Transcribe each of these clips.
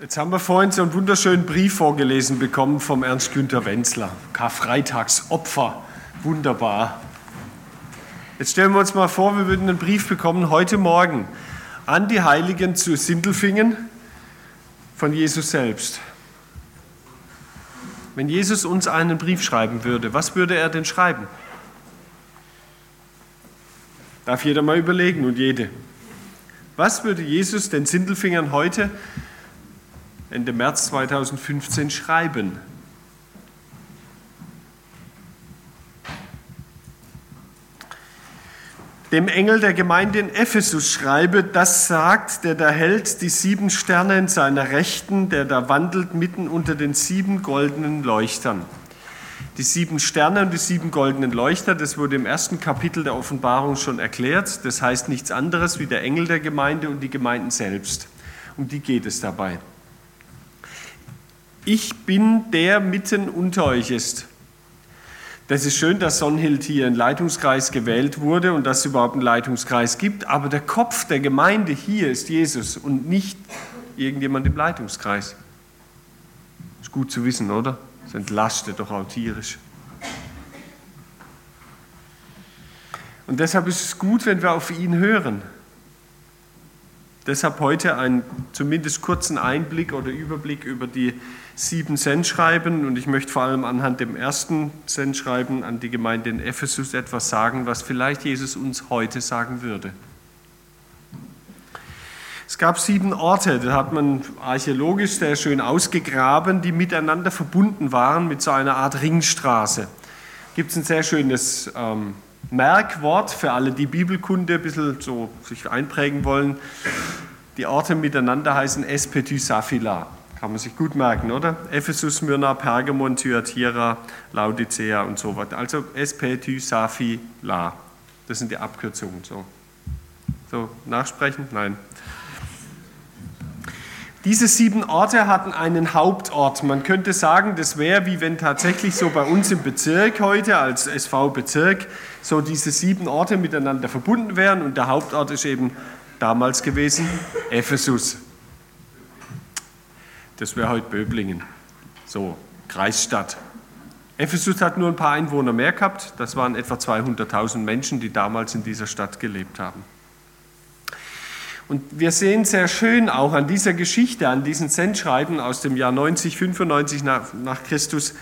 Jetzt haben wir vorhin so einen wunderschönen Brief vorgelesen bekommen vom Ernst Günther Wenzler. Karfreitagsopfer. Wunderbar. Jetzt stellen wir uns mal vor, wir würden einen Brief bekommen heute Morgen an die Heiligen zu Sindelfingen von Jesus selbst. Wenn Jesus uns einen Brief schreiben würde, was würde er denn schreiben? Darf jeder mal überlegen und jede. Was würde Jesus den Sindelfingern heute Ende März 2015 schreiben. Dem Engel der Gemeinde in Ephesus schreibe, das sagt, der da hält die sieben Sterne in seiner Rechten, der da wandelt mitten unter den sieben goldenen Leuchtern. Die sieben Sterne und die sieben goldenen Leuchter, das wurde im ersten Kapitel der Offenbarung schon erklärt. Das heißt nichts anderes wie der Engel der Gemeinde und die Gemeinden selbst. Um die geht es dabei ich bin der mitten unter euch ist. Das ist schön, dass Sonnhild hier in Leitungskreis gewählt wurde und dass es überhaupt einen Leitungskreis gibt, aber der Kopf der Gemeinde hier ist Jesus und nicht irgendjemand im Leitungskreis. Ist gut zu wissen, oder? Das entlastet doch auch tierisch. Und deshalb ist es gut, wenn wir auf ihn hören. Deshalb heute einen zumindest kurzen Einblick oder Überblick über die sieben Sendschreiben und ich möchte vor allem anhand dem ersten Sendschreiben an die Gemeinde in Ephesus etwas sagen, was vielleicht Jesus uns heute sagen würde. Es gab sieben Orte, da hat man archäologisch sehr schön ausgegraben, die miteinander verbunden waren mit so einer Art Ringstraße. Gibt es ein sehr schönes ähm, Merkwort für alle, die Bibelkunde ein bisschen so sich einprägen wollen. Die Orte miteinander heißen Espetü Saphila. Kann man sich gut merken, oder? Ephesus, Myrna, Pergamon, Thyatira, Laodicea und so weiter. Also Espetü Saphila. Das sind die Abkürzungen. So, so nachsprechen? Nein. Diese sieben Orte hatten einen Hauptort. Man könnte sagen, das wäre wie wenn tatsächlich so bei uns im Bezirk heute als SV-Bezirk so diese sieben Orte miteinander verbunden wären und der Hauptort ist eben damals gewesen Ephesus. Das wäre heute Böblingen, so Kreisstadt. Ephesus hat nur ein paar Einwohner mehr gehabt. Das waren etwa 200.000 Menschen, die damals in dieser Stadt gelebt haben. Und wir sehen sehr schön auch an dieser Geschichte, an diesen Sendschreiben aus dem Jahr 90, 95 nach, nach Christus,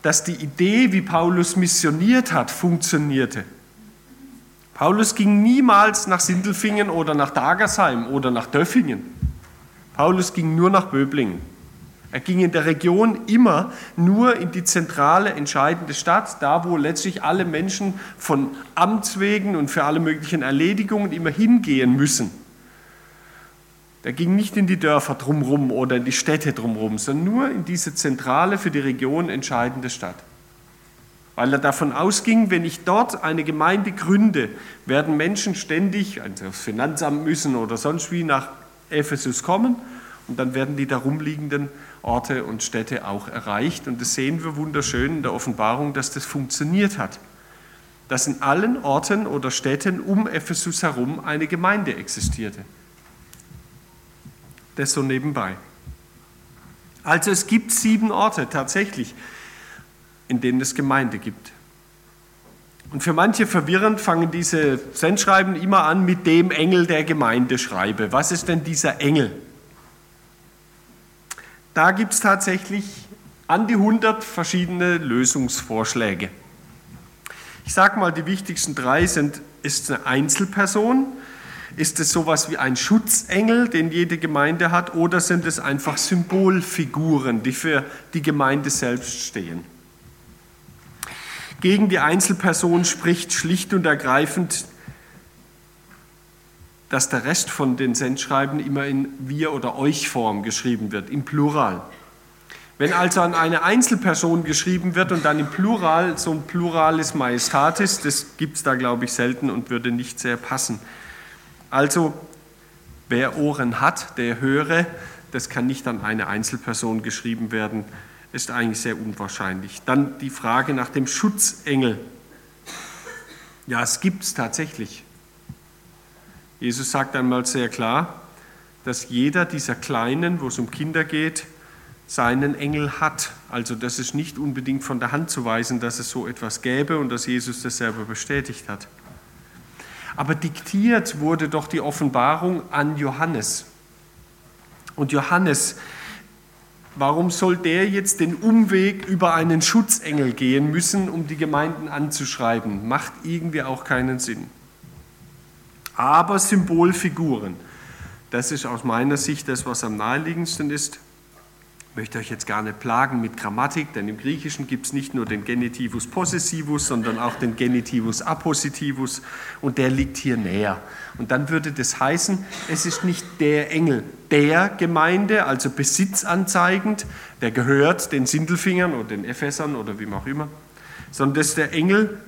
dass die Idee, wie Paulus missioniert hat, funktionierte. Paulus ging niemals nach Sindelfingen oder nach Dagersheim oder nach Döffingen. Paulus ging nur nach Böblingen. Er ging in der Region immer nur in die zentrale, entscheidende Stadt, da wo letztlich alle Menschen von Amts wegen und für alle möglichen Erledigungen immer hingehen müssen. Er ging nicht in die Dörfer drumherum oder in die Städte drumherum, sondern nur in diese zentrale, für die Region entscheidende Stadt. Weil er davon ausging, wenn ich dort eine Gemeinde gründe, werden Menschen ständig also aufs Finanzamt müssen oder sonst wie nach Ephesus kommen und dann werden die darumliegenden Orte und Städte auch erreicht. Und das sehen wir wunderschön in der Offenbarung, dass das funktioniert hat. Dass in allen Orten oder Städten um Ephesus herum eine Gemeinde existierte. Das so nebenbei. Also es gibt sieben Orte tatsächlich, in denen es Gemeinde gibt. Und für manche verwirrend fangen diese Sendschreiben immer an mit dem Engel der Gemeinde schreibe. Was ist denn dieser Engel? Da gibt es tatsächlich an die 100 verschiedene Lösungsvorschläge. Ich sage mal, die wichtigsten drei sind, ist eine Einzelperson, ist es sowas wie ein Schutzengel, den jede Gemeinde hat, oder sind es einfach Symbolfiguren, die für die Gemeinde selbst stehen? Gegen die Einzelperson spricht schlicht und ergreifend, dass der Rest von den Sendschreiben immer in wir oder euch Form geschrieben wird, im Plural. Wenn also an eine Einzelperson geschrieben wird und dann im Plural, so ein Pluralis Majestatis, das gibt es da, glaube ich, selten und würde nicht sehr passen. Also, wer Ohren hat, der höre, das kann nicht an eine Einzelperson geschrieben werden, ist eigentlich sehr unwahrscheinlich. Dann die Frage nach dem Schutzengel. Ja, es gibt es tatsächlich. Jesus sagt einmal sehr klar, dass jeder dieser Kleinen, wo es um Kinder geht, seinen Engel hat. Also das ist nicht unbedingt von der Hand zu weisen, dass es so etwas gäbe und dass Jesus das selber bestätigt hat. Aber diktiert wurde doch die Offenbarung an Johannes. Und Johannes, warum soll der jetzt den Umweg über einen Schutzengel gehen müssen, um die Gemeinden anzuschreiben? Macht irgendwie auch keinen Sinn. Aber Symbolfiguren, das ist aus meiner Sicht das, was am naheliegendsten ist möchte euch jetzt gar nicht plagen mit Grammatik, denn im Griechischen gibt es nicht nur den Genitivus possessivus, sondern auch den Genitivus appositivus und der liegt hier näher. Und dann würde das heißen, es ist nicht der Engel der Gemeinde, also besitzanzeigend, der gehört den Sindelfingern oder den Ephesern oder wem auch immer, sondern das ist der Engel,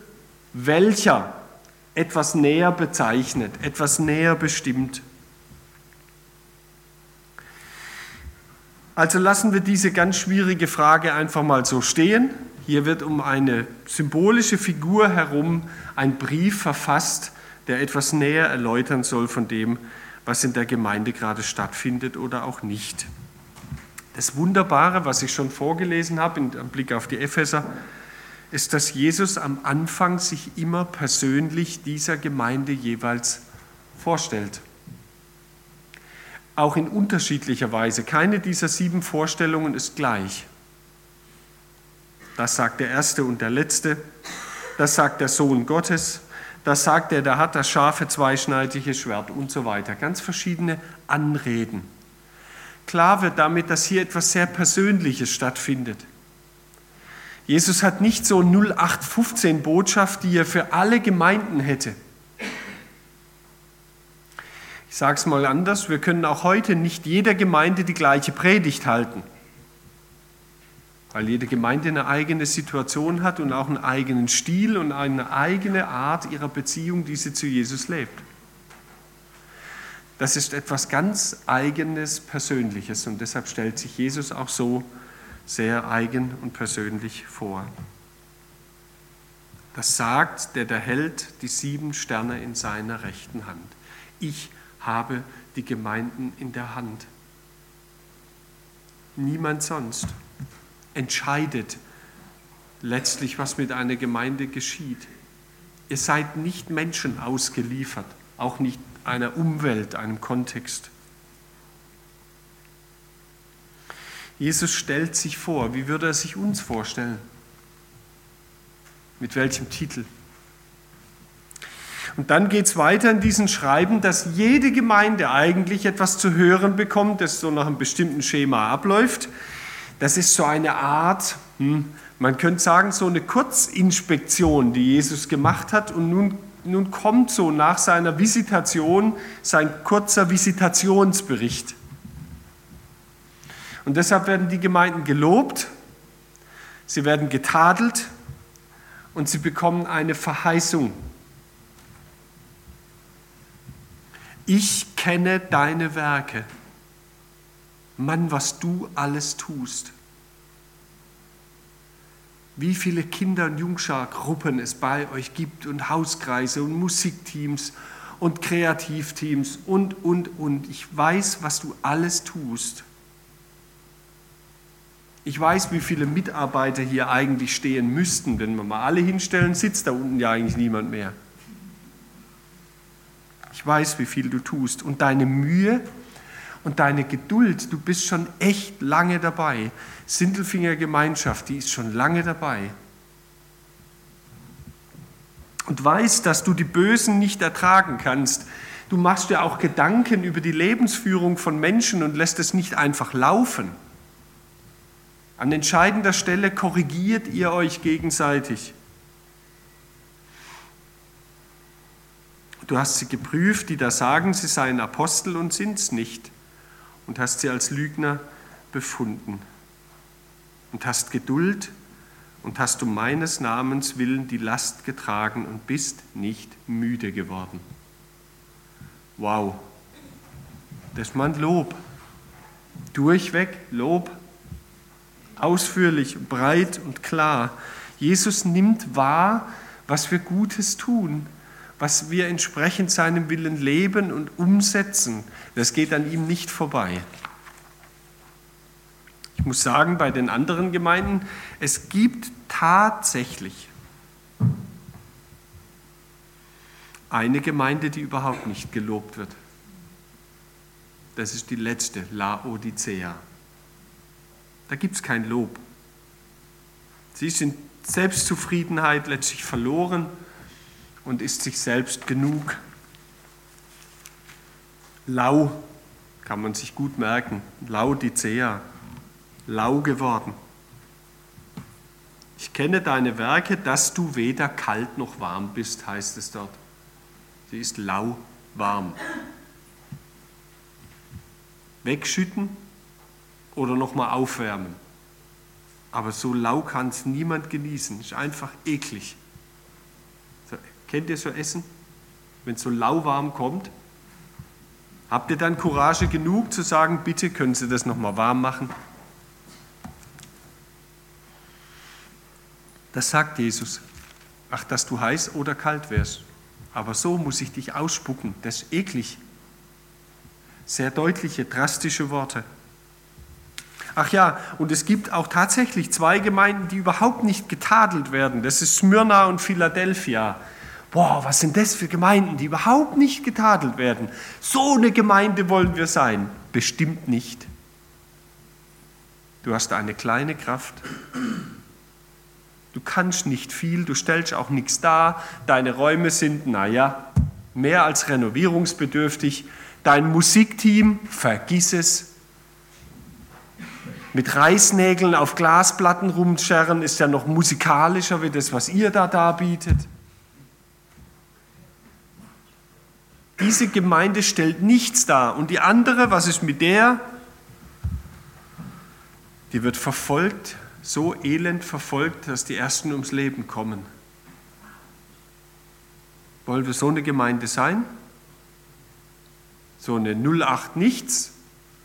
welcher etwas näher bezeichnet, etwas näher bestimmt. Also lassen wir diese ganz schwierige Frage einfach mal so stehen. Hier wird um eine symbolische Figur herum ein Brief verfasst, der etwas näher erläutern soll von dem, was in der Gemeinde gerade stattfindet oder auch nicht. Das Wunderbare, was ich schon vorgelesen habe im Blick auf die Epheser, ist, dass Jesus am Anfang sich immer persönlich dieser Gemeinde jeweils vorstellt auch in unterschiedlicher Weise. Keine dieser sieben Vorstellungen ist gleich. Das sagt der Erste und der Letzte, das sagt der Sohn Gottes, das sagt der, der hat das scharfe zweischneidige Schwert und so weiter. Ganz verschiedene Anreden. Klar wird damit, dass hier etwas sehr Persönliches stattfindet. Jesus hat nicht so 0815 Botschaft, die er für alle Gemeinden hätte. Ich sage es mal anders, wir können auch heute nicht jeder Gemeinde die gleiche Predigt halten, weil jede Gemeinde eine eigene Situation hat und auch einen eigenen Stil und eine eigene Art ihrer Beziehung, die sie zu Jesus lebt. Das ist etwas ganz Eigenes, Persönliches und deshalb stellt sich Jesus auch so sehr eigen und persönlich vor. Das sagt der, der hält die sieben Sterne in seiner rechten Hand. Ich habe die Gemeinden in der Hand. Niemand sonst entscheidet letztlich, was mit einer Gemeinde geschieht. Ihr seid nicht Menschen ausgeliefert, auch nicht einer Umwelt, einem Kontext. Jesus stellt sich vor, wie würde er sich uns vorstellen? Mit welchem Titel? Und dann geht es weiter in diesen Schreiben, dass jede Gemeinde eigentlich etwas zu hören bekommt, das so nach einem bestimmten Schema abläuft. Das ist so eine Art, hm, man könnte sagen, so eine Kurzinspektion, die Jesus gemacht hat. Und nun, nun kommt so nach seiner Visitation sein kurzer Visitationsbericht. Und deshalb werden die Gemeinden gelobt, sie werden getadelt und sie bekommen eine Verheißung ich kenne deine Werke. Mann, was du alles tust. Wie viele Kinder- und Jungschargruppen es bei euch gibt und Hauskreise und Musikteams und Kreativteams und, und, und. Ich weiß, was du alles tust. Ich weiß, wie viele Mitarbeiter hier eigentlich stehen müssten. Wenn wir mal alle hinstellen, sitzt da unten ja eigentlich niemand mehr. Ich weiß, wie viel du tust und deine Mühe und deine Geduld, du bist schon echt lange dabei. Sindelfinger Gemeinschaft, die ist schon lange dabei. Und weißt, dass du die Bösen nicht ertragen kannst. Du machst dir auch Gedanken über die Lebensführung von Menschen und lässt es nicht einfach laufen. An entscheidender Stelle korrigiert ihr euch gegenseitig. Du hast sie geprüft, die da sagen, sie seien Apostel und sind es nicht. Und hast sie als Lügner befunden. Und hast Geduld und hast um meines Namens willen die Last getragen und bist nicht müde geworden. Wow, das ist mein Lob. Durchweg Lob, ausführlich, breit und klar. Jesus nimmt wahr, was wir Gutes tun was wir entsprechend seinem Willen leben und umsetzen, das geht an ihm nicht vorbei. Ich muss sagen, bei den anderen Gemeinden, es gibt tatsächlich eine Gemeinde, die überhaupt nicht gelobt wird. Das ist die letzte, Laodicea. Da gibt es kein Lob. Sie in Selbstzufriedenheit letztlich verloren und ist sich selbst genug. Lau kann man sich gut merken. Laodicea, lau geworden. Ich kenne deine Werke, dass du weder kalt noch warm bist, heißt es dort. Sie ist lauwarm. Wegschütten oder nochmal aufwärmen. Aber so lau kann es niemand genießen. Ist einfach eklig. Kennt ihr so Essen? Wenn es so lauwarm kommt? Habt ihr dann Courage genug zu sagen, bitte können Sie das nochmal warm machen? Das sagt Jesus. Ach, dass du heiß oder kalt wärst. Aber so muss ich dich ausspucken. Das ist eklig. Sehr deutliche, drastische Worte. Ach ja, und es gibt auch tatsächlich zwei Gemeinden, die überhaupt nicht getadelt werden. Das ist Smyrna und Philadelphia. Boah, was sind das für Gemeinden, die überhaupt nicht getadelt werden? So eine Gemeinde wollen wir sein. Bestimmt nicht. Du hast eine kleine Kraft, Du kannst nicht viel, du stellst auch nichts dar, deine Räume sind, naja, mehr als renovierungsbedürftig. Dein Musikteam, vergiss es. Mit Reißnägeln auf Glasplatten rumscherren ist ja noch musikalischer wie das, was ihr da darbietet. Diese Gemeinde stellt nichts dar. Und die andere, was ist mit der? Die wird verfolgt so elend verfolgt, dass die Ersten ums Leben kommen. Wollen wir so eine Gemeinde sein? So eine 08 Nichts,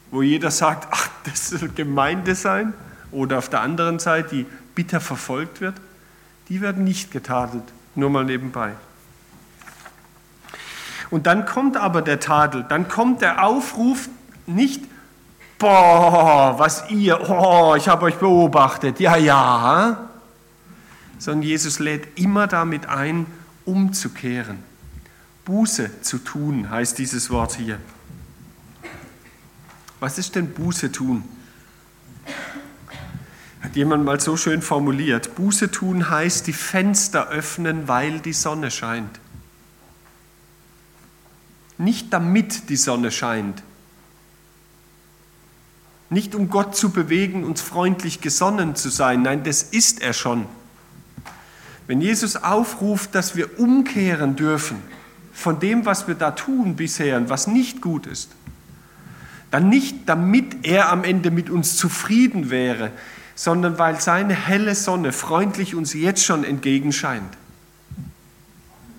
wo jeder sagt, ach, das soll Gemeinde sein? Oder auf der anderen Seite, die bitter verfolgt wird? Die werden nicht getadelt, nur mal nebenbei. Und dann kommt aber der Tadel, dann kommt der Aufruf nicht, boah, was ihr, oh, ich habe euch beobachtet, ja, ja. Sondern Jesus lädt immer damit ein, umzukehren. Buße zu tun, heißt dieses Wort hier. Was ist denn Buße tun? Hat jemand mal so schön formuliert. Buße tun heißt die Fenster öffnen, weil die Sonne scheint. Nicht damit die Sonne scheint, nicht um Gott zu bewegen, uns freundlich gesonnen zu sein. Nein, das ist er schon. Wenn Jesus aufruft, dass wir umkehren dürfen von dem, was wir da tun bisher und was nicht gut ist, dann nicht damit er am Ende mit uns zufrieden wäre, sondern weil seine helle Sonne freundlich uns jetzt schon entgegenscheint.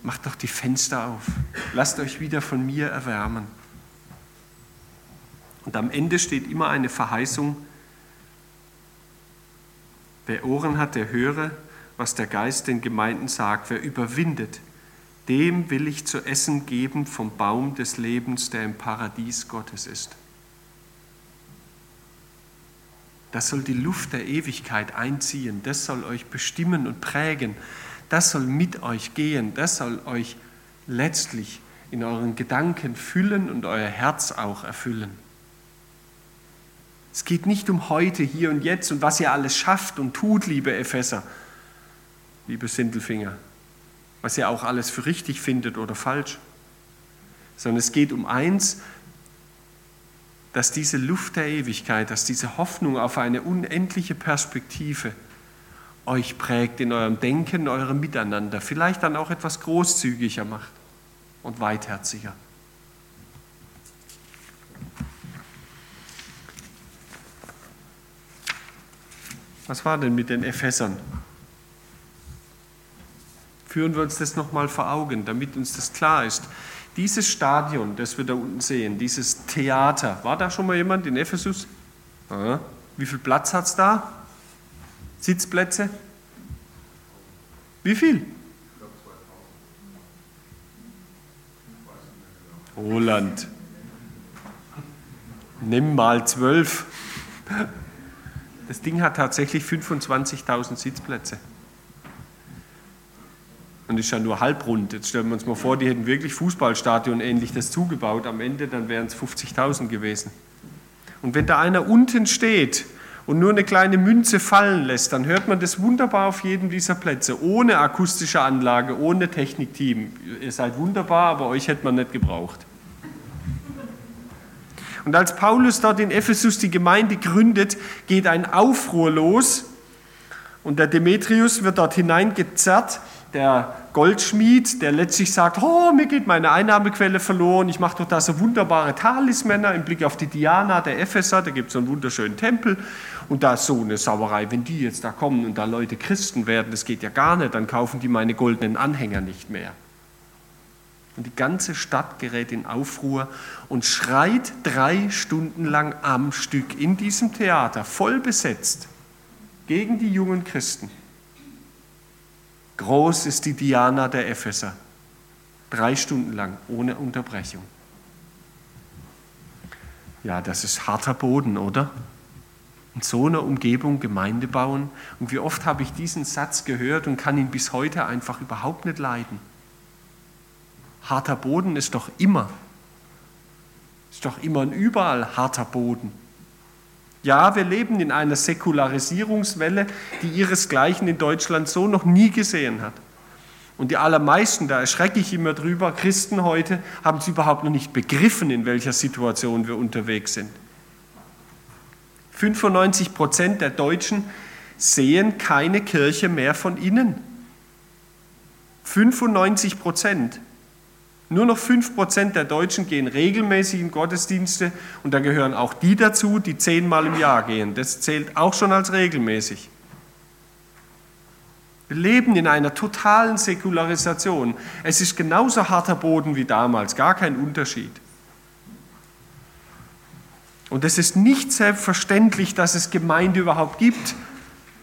Macht doch die Fenster auf. Lasst euch wieder von mir erwärmen. Und am Ende steht immer eine Verheißung, wer Ohren hat, der höre, was der Geist den Gemeinden sagt. Wer überwindet, dem will ich zu essen geben vom Baum des Lebens, der im Paradies Gottes ist. Das soll die Luft der Ewigkeit einziehen, das soll euch bestimmen und prägen, das soll mit euch gehen, das soll euch letztlich in euren Gedanken füllen und euer Herz auch erfüllen. Es geht nicht um heute, hier und jetzt und was ihr alles schafft und tut, liebe Epheser, liebe Sindelfinger, was ihr auch alles für richtig findet oder falsch, sondern es geht um eins, dass diese Luft der Ewigkeit, dass diese Hoffnung auf eine unendliche Perspektive euch prägt in eurem Denken, in eurem Miteinander, vielleicht dann auch etwas großzügiger macht und weitherziger. Was war denn mit den Ephesern? Führen wir uns das nochmal vor Augen, damit uns das klar ist. Dieses Stadion, das wir da unten sehen, dieses Theater, war da schon mal jemand in Ephesus? Wie viel Platz hat es da? Sitzplätze? Wie viel? Roland, nimm mal zwölf. Das Ding hat tatsächlich 25.000 Sitzplätze. Und ist ja nur halbrund. Jetzt stellen wir uns mal vor, die hätten wirklich Fußballstadion ähnlich das zugebaut. Am Ende dann wären es 50.000 gewesen. Und wenn da einer unten steht und nur eine kleine Münze fallen lässt, dann hört man das wunderbar auf jedem dieser Plätze, ohne akustische Anlage, ohne Technikteam. Ihr seid wunderbar, aber euch hätte man nicht gebraucht. Und als Paulus dort in Ephesus die Gemeinde gründet, geht ein Aufruhr los. Und der Demetrius wird dort hineingezerrt. Der Goldschmied, der letztlich sagt, oh, mir geht meine Einnahmequelle verloren, ich mache doch da so wunderbare Talismänner im Blick auf die Diana der Epheser, da gibt es so einen wunderschönen Tempel und da ist so eine Sauerei, wenn die jetzt da kommen und da Leute Christen werden, das geht ja gar nicht, dann kaufen die meine goldenen Anhänger nicht mehr. Und die ganze Stadt gerät in Aufruhr und schreit drei Stunden lang am Stück in diesem Theater, voll besetzt, gegen die jungen Christen. Groß ist die Diana der Epheser. Drei Stunden lang, ohne Unterbrechung. Ja, das ist harter Boden, oder? In so einer Umgebung Gemeinde bauen. Und wie oft habe ich diesen Satz gehört und kann ihn bis heute einfach überhaupt nicht leiden. Harter Boden ist doch immer, ist doch immer und überall harter Boden. Ja, wir leben in einer Säkularisierungswelle, die ihresgleichen in Deutschland so noch nie gesehen hat. Und die allermeisten, da erschrecke ich immer drüber, Christen heute, haben es überhaupt noch nicht begriffen, in welcher Situation wir unterwegs sind. 95 Prozent der Deutschen sehen keine Kirche mehr von innen. 95 Prozent. Nur noch 5% der Deutschen gehen regelmäßig in Gottesdienste und da gehören auch die dazu, die zehnmal im Jahr gehen. Das zählt auch schon als regelmäßig. Wir leben in einer totalen Säkularisation. Es ist genauso harter Boden wie damals, gar kein Unterschied. Und es ist nicht selbstverständlich, dass es Gemeinde überhaupt gibt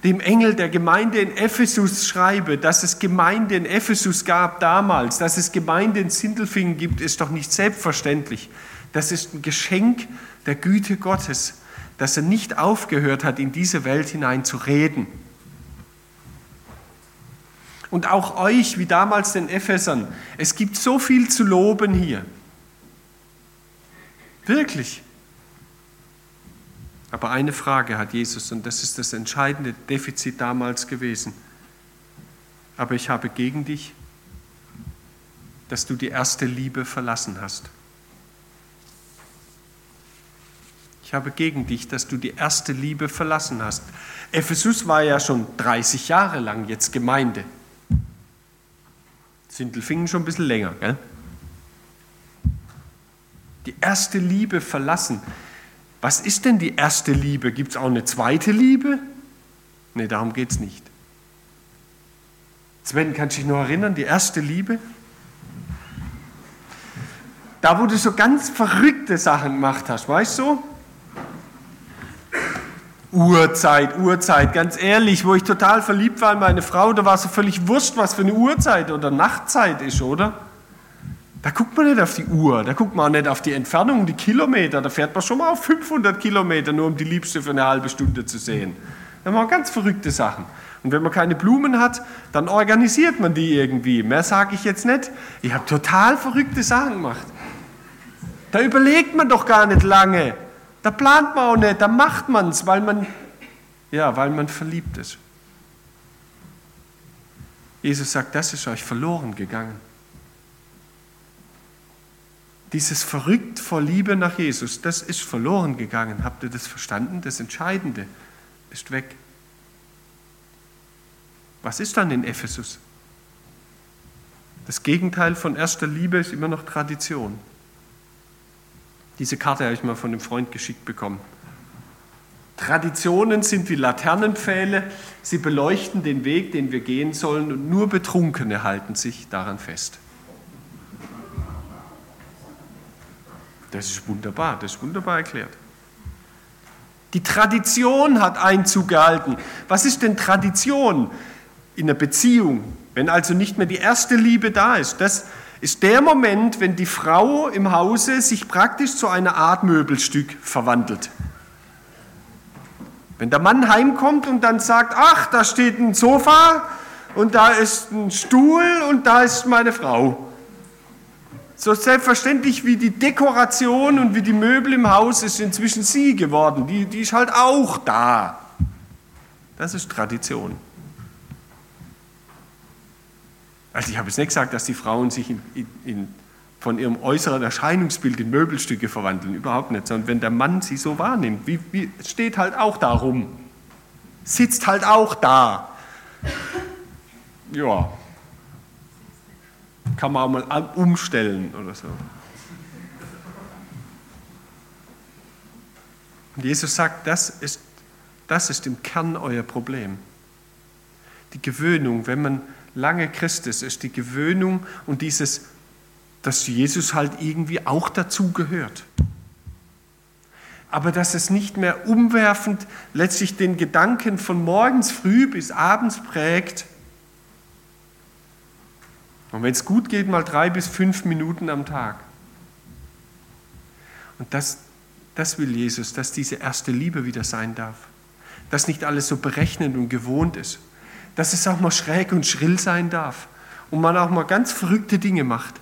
dem Engel der Gemeinde in Ephesus schreibe, dass es Gemeinde in Ephesus gab damals, dass es Gemeinde in Sindelfingen gibt, ist doch nicht selbstverständlich. Das ist ein Geschenk der Güte Gottes, dass er nicht aufgehört hat, in diese Welt hinein zu reden. Und auch euch, wie damals den Ephesern, es gibt so viel zu loben hier. Wirklich. Aber eine Frage hat Jesus, und das ist das entscheidende Defizit damals gewesen. Aber ich habe gegen dich, dass du die erste Liebe verlassen hast. Ich habe gegen dich, dass du die erste Liebe verlassen hast. Ephesus war ja schon 30 Jahre lang jetzt Gemeinde. Sindelfingen schon ein bisschen länger, gell? Die erste Liebe verlassen. Was ist denn die erste Liebe? Gibt es auch eine zweite Liebe? Nee, darum geht es nicht. Sven, kannst du dich noch erinnern, die erste Liebe? Da, wo du so ganz verrückte Sachen gemacht hast, weißt du? Uhrzeit, Uhrzeit, ganz ehrlich, wo ich total verliebt war in meine Frau, da war es so völlig wurscht, was für eine Uhrzeit oder Nachtzeit ist, oder? Da guckt man nicht auf die Uhr, da guckt man auch nicht auf die Entfernung, die Kilometer. Da fährt man schon mal auf 500 Kilometer, nur um die Liebste für eine halbe Stunde zu sehen. Da machen ganz verrückte Sachen. Und wenn man keine Blumen hat, dann organisiert man die irgendwie. Mehr sage ich jetzt nicht. Ich habe total verrückte Sachen gemacht. Da überlegt man doch gar nicht lange. Da plant man auch nicht, da macht man es, weil man, ja, weil man verliebt ist. Jesus sagt, das ist euch verloren gegangen. Dieses verrückt vor Liebe nach Jesus, das ist verloren gegangen. Habt ihr das verstanden? Das Entscheidende ist weg. Was ist dann in Ephesus? Das Gegenteil von erster Liebe ist immer noch Tradition. Diese Karte habe ich mal von einem Freund geschickt bekommen. Traditionen sind wie Laternenpfähle, sie beleuchten den Weg, den wir gehen sollen und nur Betrunkene halten sich daran fest. Das ist wunderbar, das ist wunderbar erklärt. Die Tradition hat Einzug gehalten. Was ist denn Tradition in einer Beziehung, wenn also nicht mehr die erste Liebe da ist? Das ist der Moment, wenn die Frau im Hause sich praktisch zu einer Art Möbelstück verwandelt. Wenn der Mann heimkommt und dann sagt, ach, da steht ein Sofa und da ist ein Stuhl und da ist meine Frau. So selbstverständlich wie die Dekoration und wie die Möbel im Haus ist inzwischen sie geworden. Die, die ist halt auch da. Das ist Tradition. Also ich habe jetzt nicht gesagt, dass die Frauen sich in, in, in, von ihrem äußeren Erscheinungsbild in Möbelstücke verwandeln, überhaupt nicht, sondern wenn der Mann sie so wahrnimmt, wie, wie, steht halt auch da rum, sitzt halt auch da. Ja, kann man auch mal umstellen oder so. Und Jesus sagt, das ist, das ist im Kern euer Problem. Die Gewöhnung, wenn man lange Christ ist, ist die Gewöhnung und dieses, dass Jesus halt irgendwie auch dazu gehört. Aber dass es nicht mehr umwerfend letztlich den Gedanken von morgens früh bis abends prägt, und wenn es gut geht, mal drei bis fünf Minuten am Tag. Und das, das will Jesus, dass diese erste Liebe wieder sein darf. Dass nicht alles so berechnend und gewohnt ist. Dass es auch mal schräg und schrill sein darf. Und man auch mal ganz verrückte Dinge macht,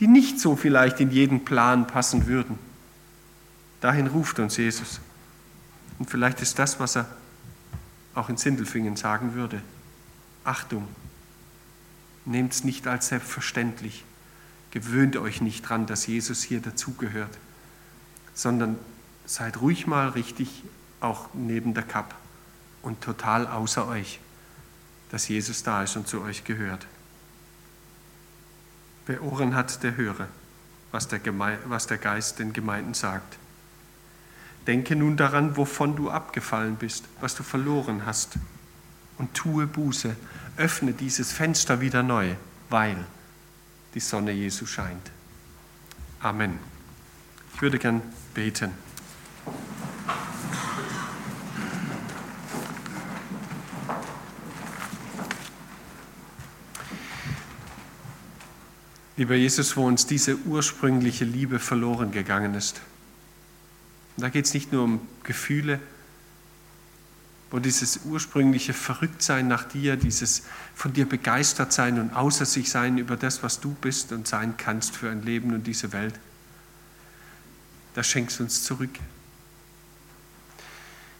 die nicht so vielleicht in jeden Plan passen würden. Dahin ruft uns Jesus. Und vielleicht ist das, was er auch in Sindelfingen sagen würde. Achtung, Nehmt es nicht als selbstverständlich. Gewöhnt euch nicht dran, dass Jesus hier dazugehört, sondern seid ruhig mal richtig auch neben der Kapp und total außer euch, dass Jesus da ist und zu euch gehört. Wer Ohren hat, der höre, was der, Geme was der Geist den Gemeinden sagt. Denke nun daran, wovon du abgefallen bist, was du verloren hast, und tue Buße öffne dieses Fenster wieder neu, weil die Sonne Jesu scheint. Amen. Ich würde gern beten. Lieber Jesus, wo uns diese ursprüngliche Liebe verloren gegangen ist. Da geht es nicht nur um Gefühle, wo dieses ursprüngliche Verrücktsein nach dir, dieses von dir begeistert sein und außer sich sein über das, was du bist und sein kannst für ein Leben und diese Welt, das schenkst du uns zurück.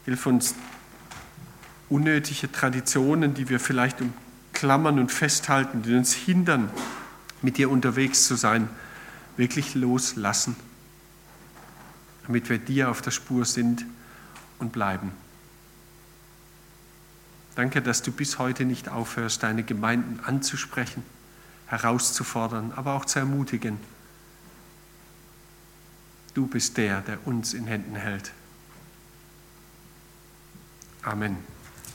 Hilf uns, unnötige Traditionen, die wir vielleicht umklammern und festhalten, die uns hindern, mit dir unterwegs zu sein, wirklich loslassen, damit wir dir auf der Spur sind und bleiben. Danke, dass du bis heute nicht aufhörst, deine Gemeinden anzusprechen, herauszufordern, aber auch zu ermutigen. Du bist der, der uns in Händen hält. Amen.